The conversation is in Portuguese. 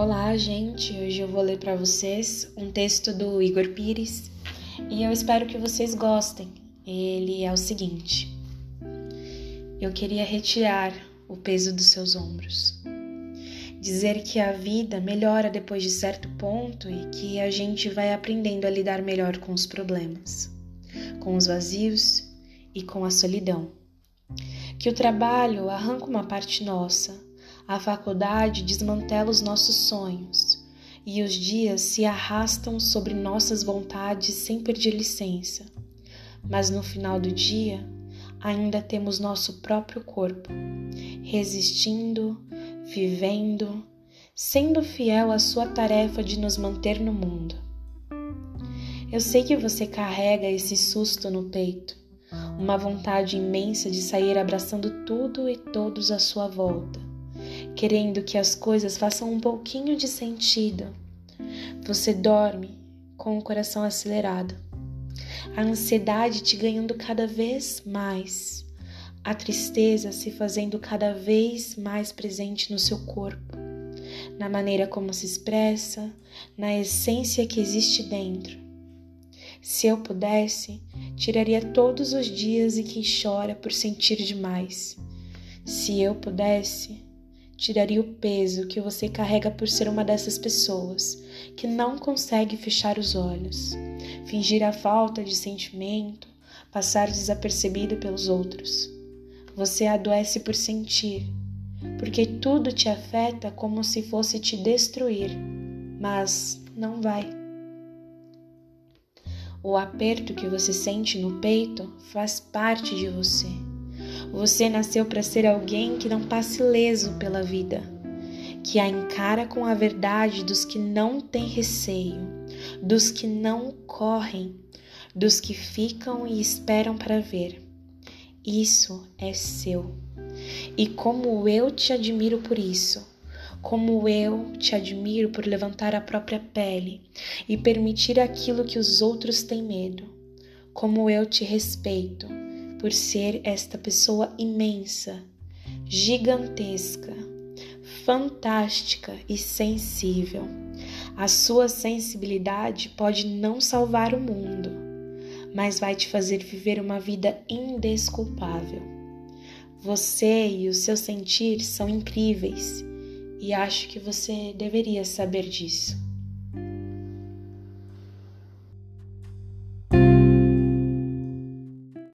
Olá, gente. Hoje eu vou ler para vocês um texto do Igor Pires e eu espero que vocês gostem. Ele é o seguinte: Eu queria retirar o peso dos seus ombros. Dizer que a vida melhora depois de certo ponto e que a gente vai aprendendo a lidar melhor com os problemas, com os vazios e com a solidão. Que o trabalho arranca uma parte nossa a faculdade desmantela os nossos sonhos e os dias se arrastam sobre nossas vontades sem pedir licença. Mas no final do dia, ainda temos nosso próprio corpo, resistindo, vivendo, sendo fiel à sua tarefa de nos manter no mundo. Eu sei que você carrega esse susto no peito, uma vontade imensa de sair abraçando tudo e todos à sua volta querendo que as coisas façam um pouquinho de sentido. Você dorme com o coração acelerado, a ansiedade te ganhando cada vez mais, a tristeza se fazendo cada vez mais presente no seu corpo, na maneira como se expressa, na essência que existe dentro. Se eu pudesse, tiraria todos os dias em que chora por sentir demais. Se eu pudesse, tiraria o peso que você carrega por ser uma dessas pessoas que não consegue fechar os olhos, fingir a falta de sentimento, passar desapercebido pelos outros. Você adoece por sentir, porque tudo te afeta como se fosse te destruir, mas não vai. O aperto que você sente no peito faz parte de você você nasceu para ser alguém que não passe leso pela vida, que a encara com a verdade dos que não têm receio, dos que não correm, dos que ficam e esperam para ver. Isso é seu. E como eu te admiro por isso, como eu te admiro por levantar a própria pele e permitir aquilo que os outros têm medo, como eu te respeito por ser esta pessoa imensa, gigantesca, fantástica e sensível. A sua sensibilidade pode não salvar o mundo, mas vai te fazer viver uma vida indesculpável. Você e o seu sentir são incríveis e acho que você deveria saber disso.